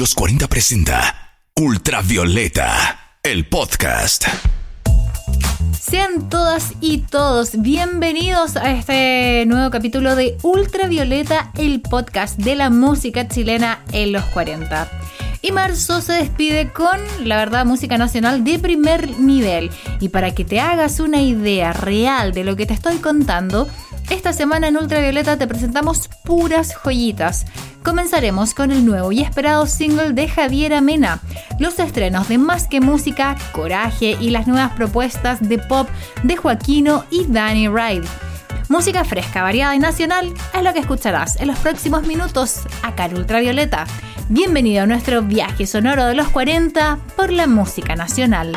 Los 40 presenta Ultravioleta, el podcast. Sean todas y todos bienvenidos a este nuevo capítulo de Ultravioleta, el podcast de la música chilena en los 40. Y marzo se despide con, la verdad, música nacional de primer nivel. Y para que te hagas una idea real de lo que te estoy contando, esta semana en Ultravioleta te presentamos puras joyitas. Comenzaremos con el nuevo y esperado single de Javier Amena, los estrenos de Más que Música, Coraje y las nuevas propuestas de pop de Joaquino y Danny Ride. Música fresca, variada y nacional es lo que escucharás en los próximos minutos acá en Ultravioleta. Bienvenido a nuestro viaje sonoro de los 40 por la música nacional.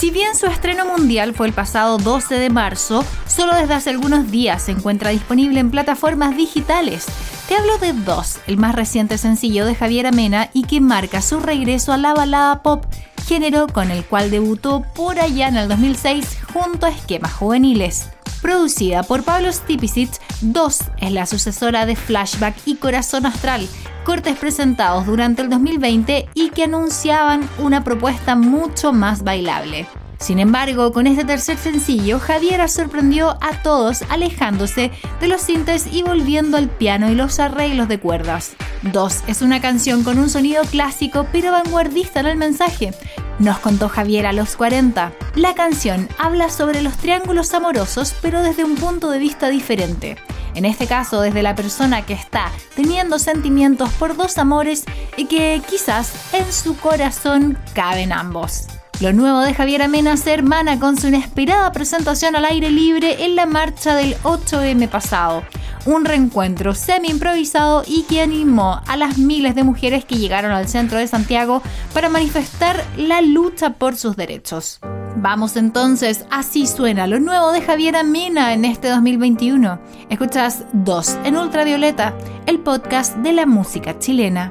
Si bien su estreno mundial fue el pasado 12 de marzo, solo desde hace algunos días se encuentra disponible en plataformas digitales. Te hablo de Dos, el más reciente sencillo de Javier Amena y que marca su regreso a la balada pop, género con el cual debutó por allá en el 2006 junto a Esquemas Juveniles. Producida por Pablo Stipicic, 2 es la sucesora de Flashback y Corazón Astral, cortes presentados durante el 2020 y que anunciaban una propuesta mucho más bailable. Sin embargo, con este tercer sencillo, Javiera sorprendió a todos alejándose de los sintes y volviendo al piano y los arreglos de cuerdas. 2 es una canción con un sonido clásico pero vanguardista en el mensaje. Nos contó Javier a los 40. La canción habla sobre los triángulos amorosos pero desde un punto de vista diferente. En este caso, desde la persona que está teniendo sentimientos por dos amores y que quizás en su corazón caben ambos. Lo nuevo de Javier Amena se hermana con su inesperada presentación al aire libre en la marcha del 8M pasado. Un reencuentro semi-improvisado y que animó a las miles de mujeres que llegaron al centro de Santiago para manifestar la lucha por sus derechos. Vamos entonces, así suena lo nuevo de Javier Amena en este 2021. Escuchas 2 en Ultravioleta, el podcast de la música chilena.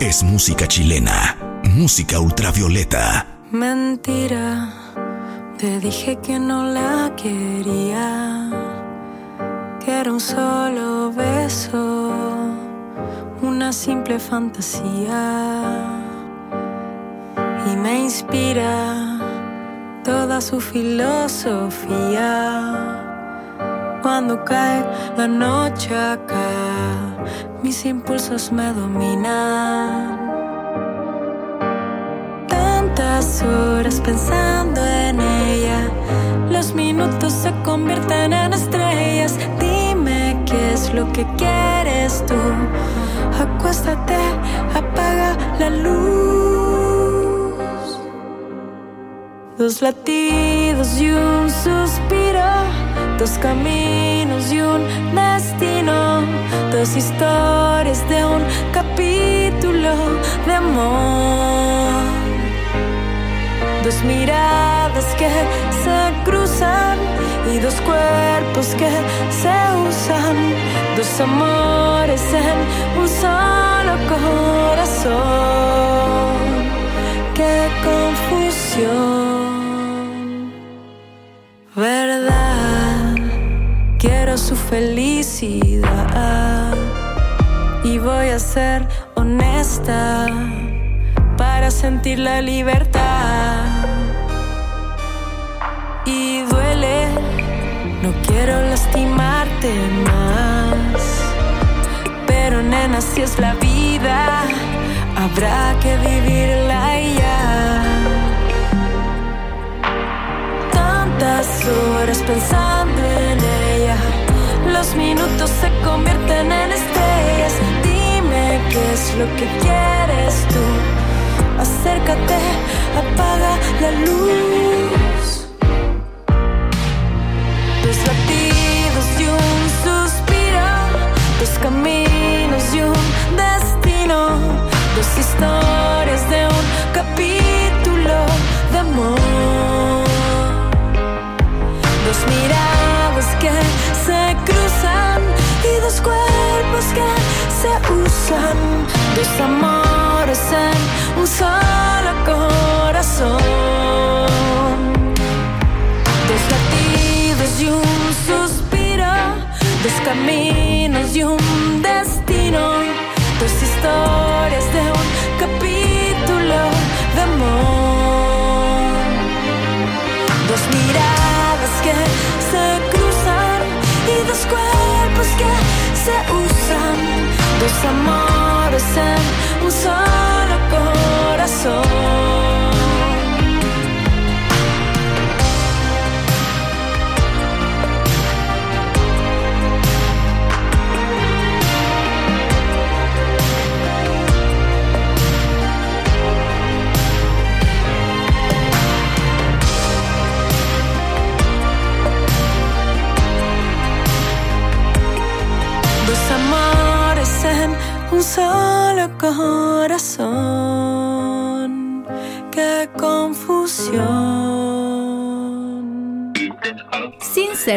Es música chilena, música ultravioleta. Mentira, te dije que no la quería, que era un solo beso, una simple fantasía. Y me inspira toda su filosofía. Cuando cae la noche acá, mis impulsos me dominan horas pensando en ella. Los minutos se convierten en estrellas. Dime qué es lo que quieres tú. Acuéstate, apaga la luz. Dos latidos y un suspiro. Dos caminos y un destino. Dos historias de un capítulo de amor dos miradas que se cruzan y dos cuerpos que se usan, dos amores en un solo corazón. Qué confusión, verdad, quiero su felicidad y voy a ser honesta para sentir la libertad. Y duele, no quiero lastimarte más. Pero nena, si es la vida, habrá que vivirla. Tantas horas pensando en ella, los minutos se convierten en estrellas. Dime qué es lo que quieres tú acércate, apaga la luz. Dos latidos y un suspiro, dos caminos usan dos amores en un solo corazón. Dos latidos y un suspiro, dos caminos y un amores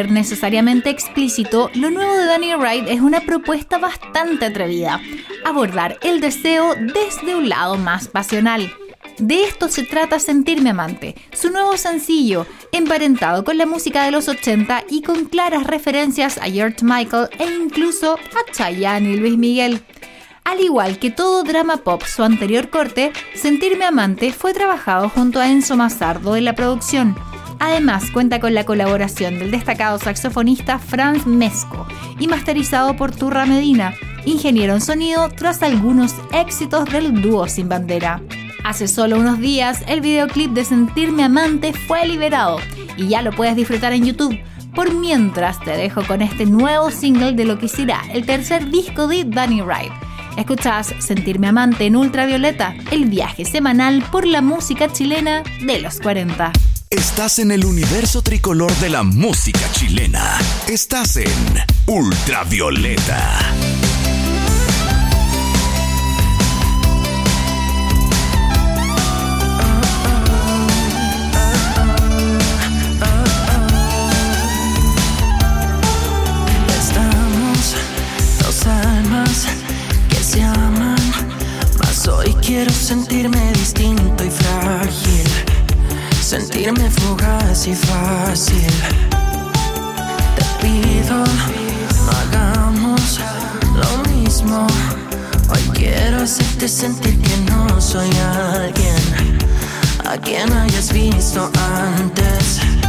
necesariamente explícito, lo nuevo de Danny Wright es una propuesta bastante atrevida, abordar el deseo desde un lado más pasional. De esto se trata Sentirme Amante, su nuevo sencillo, emparentado con la música de los 80 y con claras referencias a George Michael e incluso a Chayanne y Luis Miguel. Al igual que todo drama pop su anterior corte, Sentirme Amante fue trabajado junto a Enzo Mazzardo en la producción. Además, cuenta con la colaboración del destacado saxofonista Franz Mesco y masterizado por Turra Medina, ingeniero en sonido tras algunos éxitos del dúo Sin Bandera. Hace solo unos días, el videoclip de Sentirme Amante fue liberado y ya lo puedes disfrutar en YouTube. Por mientras, te dejo con este nuevo single de lo que será el tercer disco de Danny Wright. Escuchás Sentirme Amante en Ultravioleta, el viaje semanal por la música chilena de los 40. Estás en el universo tricolor de la música chilena. Estás en Ultravioleta. Estamos dos almas que se aman, mas hoy quiero sentirme distinto y frágil, sentirme fugaz y fácil. Te pido, hagamos lo mismo. Hoy quiero hacerte sentir que no soy alguien a quien hayas visto antes.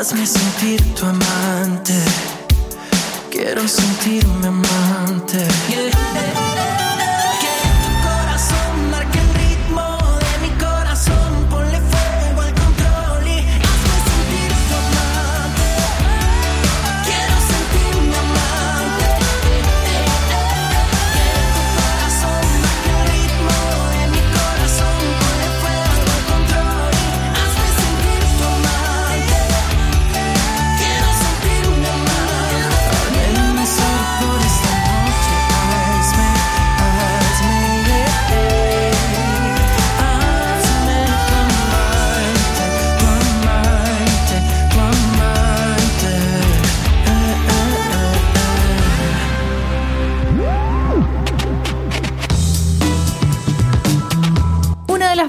Hazme sentir tu amante. Quiero sentirme amante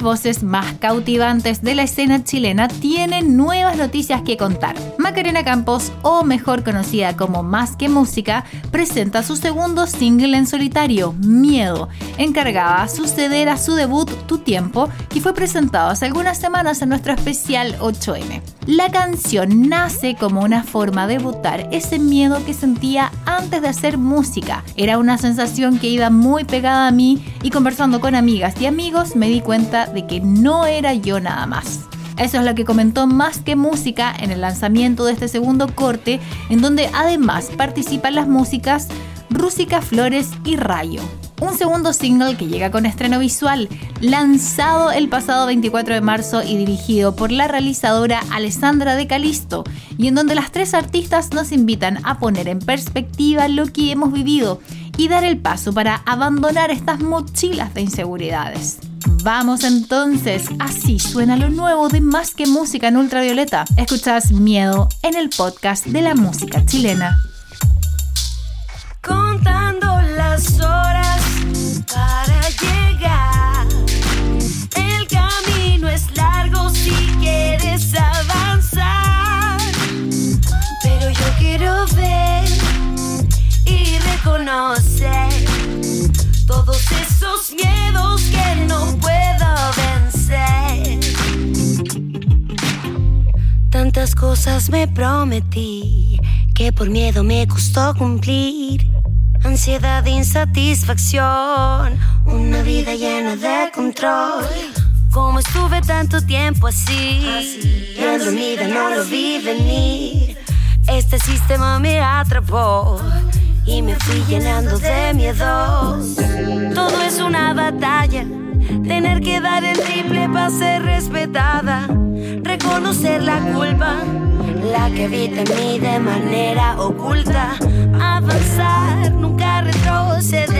voces más cautivantes de la escena chilena tienen nuevas noticias que contar. Macarena Campos, o mejor conocida como Más que Música, presenta su segundo single en solitario, Miedo, encargada a suceder a su debut Tu Tiempo, que fue presentado hace algunas semanas en nuestro especial 8M. La canción nace como una forma de votar ese miedo que sentía antes de hacer música. Era una sensación que iba muy pegada a mí y conversando con amigas y amigos me di cuenta de que no era yo nada más. Eso es lo que comentó Más que Música en el lanzamiento de este segundo corte, en donde además participan las músicas Rúsica Flores y Rayo un segundo single que llega con estreno visual, lanzado el pasado 24 de marzo y dirigido por la realizadora Alessandra de Calisto, y en donde las tres artistas nos invitan a poner en perspectiva lo que hemos vivido y dar el paso para abandonar estas mochilas de inseguridades. Vamos entonces, así suena lo nuevo de Más que Música en Ultravioleta. Escuchas Miedo en el podcast de la música chilena. Contando las horas para llegar. El camino es largo si quieres avanzar. Pero yo quiero ver y reconocer todos esos miedos que no puedo vencer. Tantas cosas me prometí que por miedo me costó cumplir ansiedad, insatisfacción, una vida llena de control. Como estuve tanto tiempo así, bien dormida, no lo vi venir. Este sistema me atrapó y me fui llenando de miedos. Todo es una batalla, tener que dar el triple para ser respetada, reconocer la culpa la que habita en mí de manera oculta. Avanzar, nunca retroceder.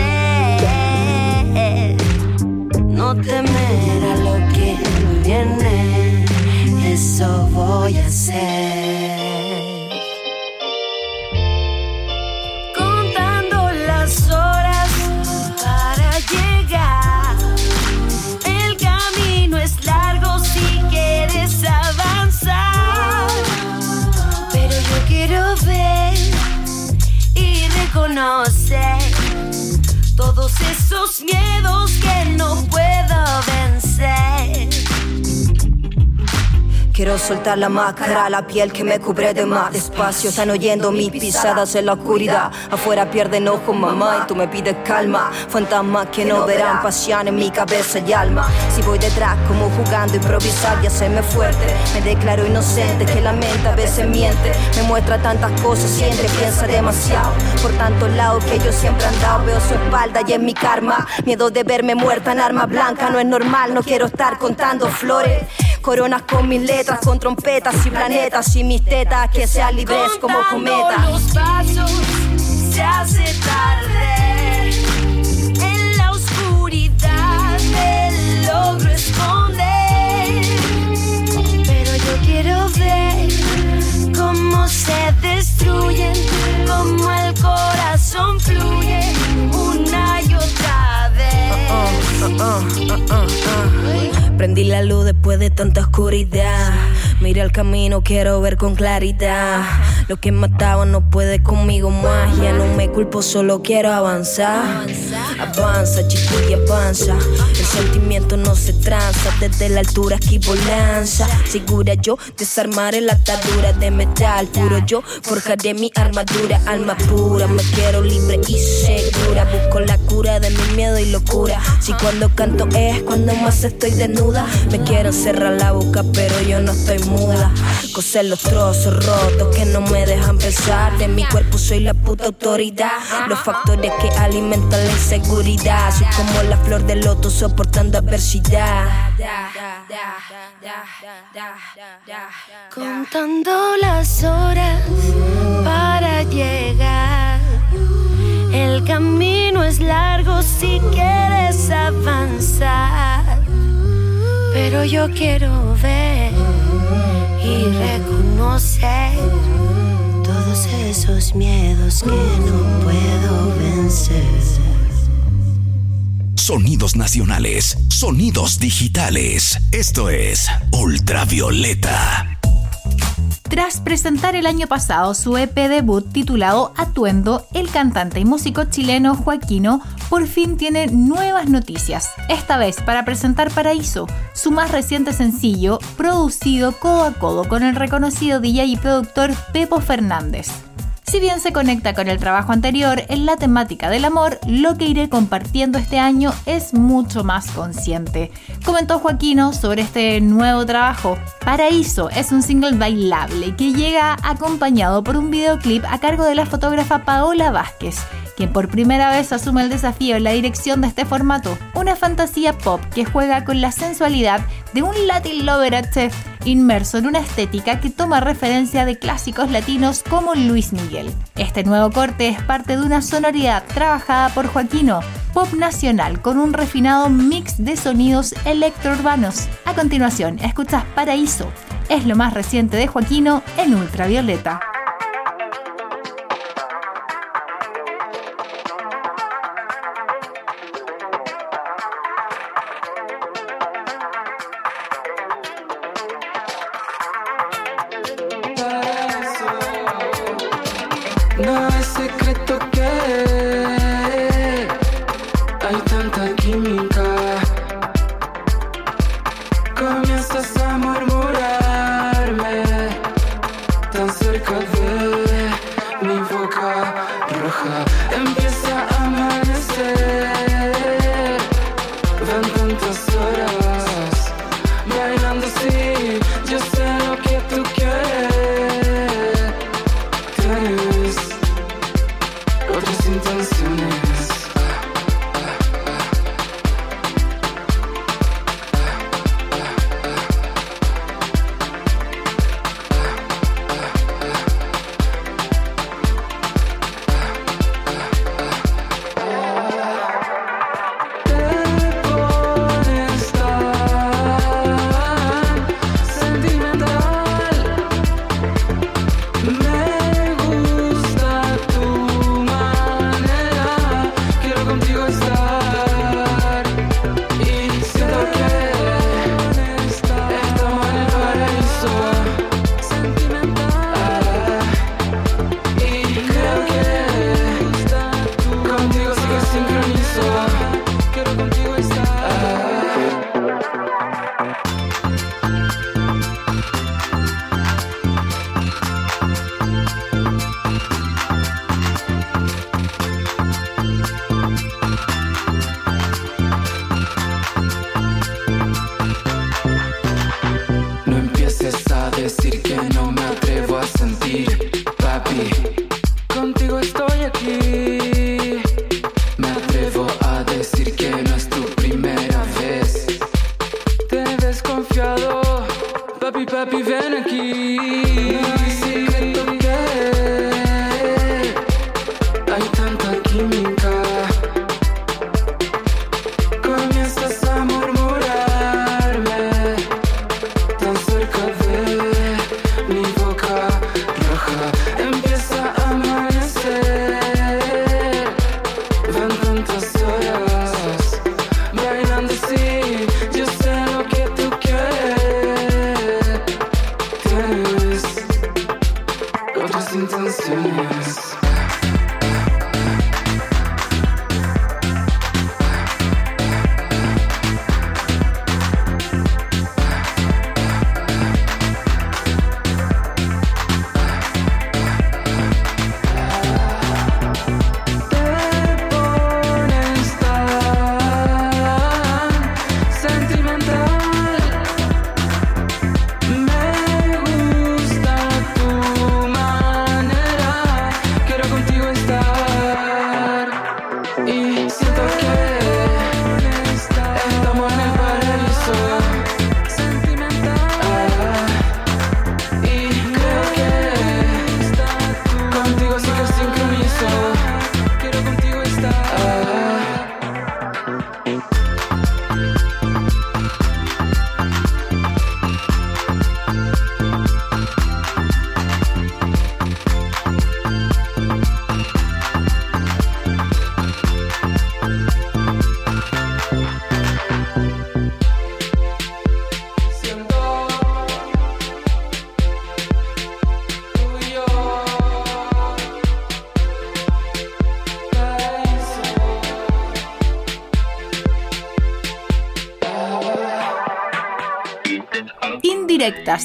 No temer a lo que viene, eso voy a hacer. Esos miedos que no Quiero soltar la máscara, la piel que me cubre de más. Despacio, están oyendo mis pisadas en la oscuridad. Afuera pierden ojos mamá y tú me pides calma. Fantasmas que no verán, pasión en mi cabeza y alma. Si voy detrás como jugando, improvisar y hacerme fuerte. Me declaro inocente, que la mente a veces miente. Me muestra tantas cosas, siempre piensa demasiado. Por tantos lados que yo siempre andado Veo su espalda y en mi karma. Miedo de verme muerta en arma blanca No es normal, no quiero estar contando flores Coronas con mis letras, con trompetas y planetas y mis tetas que sean libres como cometa. los pasos se hace tarde. En la oscuridad me logro esconder. Pero yo quiero ver cómo se destruyen, cómo el corazón fluye una y otra vez. Uh, uh, uh, Prendí la luz después de tanta oscuridad. Mira el camino, quiero ver con claridad. Lo que mataba no puede conmigo más. Ya no me culpo, solo quiero avanzar. Avanza, chiquilla, avanza. El sentimiento no se tranza. Desde la altura esquivo lanza. Segura yo, desarmaré la atadura de metal puro. Yo forjaré mi armadura, alma pura. Me quiero libre y segura. Busco la cura de mi miedo y locura. Si cuando canto es cuando más estoy desnuda. Me quiero cerrar la boca, pero yo no estoy muda. Coser los trozos rotos que no me dejan pensar. De mi cuerpo soy la puta autoridad. Los factores que alimentan la inseguridad. Soy como la flor del loto soportando adversidad. Contando las horas para llegar. El camino es largo si quieres avanzar. Pero yo quiero ver y reconocer todos esos miedos que no puedo vencer. Sonidos nacionales, sonidos digitales. Esto es Ultravioleta. Tras presentar el año pasado su EP debut titulado Atuendo, el cantante y músico chileno Joaquino por fin tiene nuevas noticias, esta vez para presentar Paraíso, su más reciente sencillo, producido codo a codo con el reconocido DJ y productor Pepo Fernández. Si bien se conecta con el trabajo anterior en la temática del amor, lo que iré compartiendo este año es mucho más consciente. Comentó Joaquino sobre este nuevo trabajo. Paraíso es un single bailable que llega acompañado por un videoclip a cargo de la fotógrafa Paola Vázquez quien por primera vez asume el desafío en la dirección de este formato, una fantasía pop que juega con la sensualidad de un Latin lover chef inmerso en una estética que toma referencia de clásicos latinos como Luis Miguel. Este nuevo corte es parte de una sonoridad trabajada por Joaquino, pop nacional con un refinado mix de sonidos electrourbanos. A continuación, escuchas Paraíso, es lo más reciente de Joaquino en Ultravioleta. No es secreto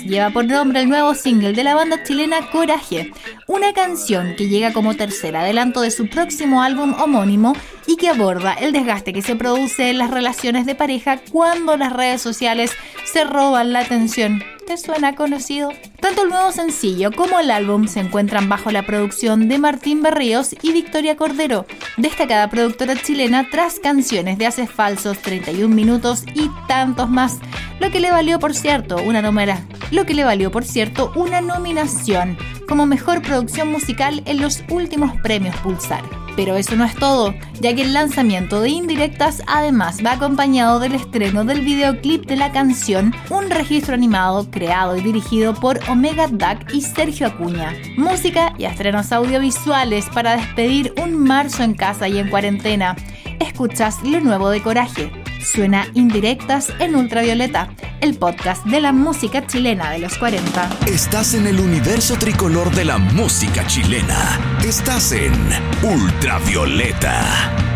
lleva por nombre el nuevo single de la banda chilena Coraje, una canción que llega como tercer adelanto de su próximo álbum homónimo y que aborda el desgaste que se produce en las relaciones de pareja cuando las redes sociales se roban la atención. ¿Te suena conocido? Tanto el nuevo sencillo como el álbum se encuentran bajo la producción de Martín Berríos y Victoria Cordero, destacada productora chilena tras canciones de Haces Falsos, 31 minutos y tantos más, lo que le valió por cierto una lo que le valió por cierto una nominación como mejor producción musical en los últimos premios Pulsar. Pero eso no es todo, ya que el lanzamiento de Indirectas además va acompañado del estreno del videoclip de la canción, un registro animado creado y dirigido por Omega Duck y Sergio Acuña. Música y estrenos audiovisuales para despedir un marzo en casa y en cuarentena. Escuchas lo nuevo de Coraje. Suena indirectas en ultravioleta, el podcast de la música chilena de los 40. Estás en el universo tricolor de la música chilena. Estás en ultravioleta.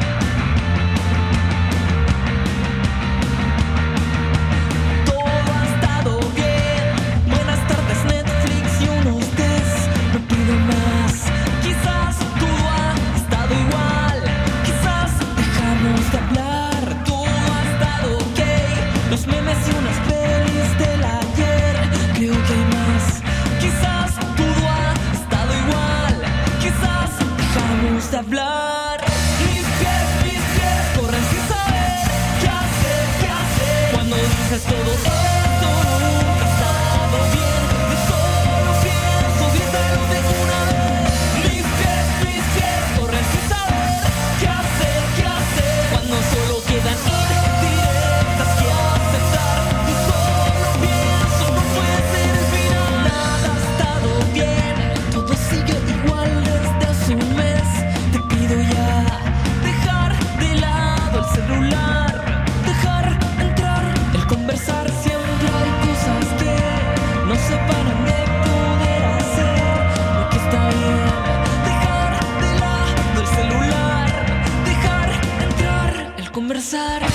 pensar.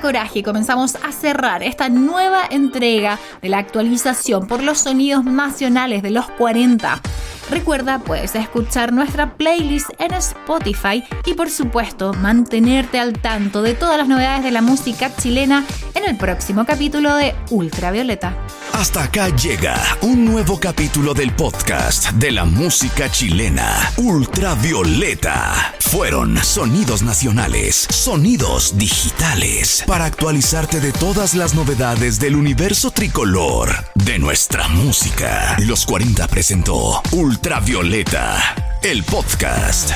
Coraje comenzamos a cerrar esta nueva entrega de la actualización por los sonidos nacionales de los 40. Recuerda, puedes escuchar nuestra playlist en Spotify y por supuesto mantenerte al tanto de todas las novedades de la música chilena en el próximo capítulo de Ultravioleta. Hasta acá llega un nuevo capítulo del podcast de la música chilena, Ultravioleta. Fueron sonidos nacionales, sonidos digitales, para actualizarte de todas las novedades del universo tricolor de nuestra música. Los 40 presentó Ultravioleta, el podcast.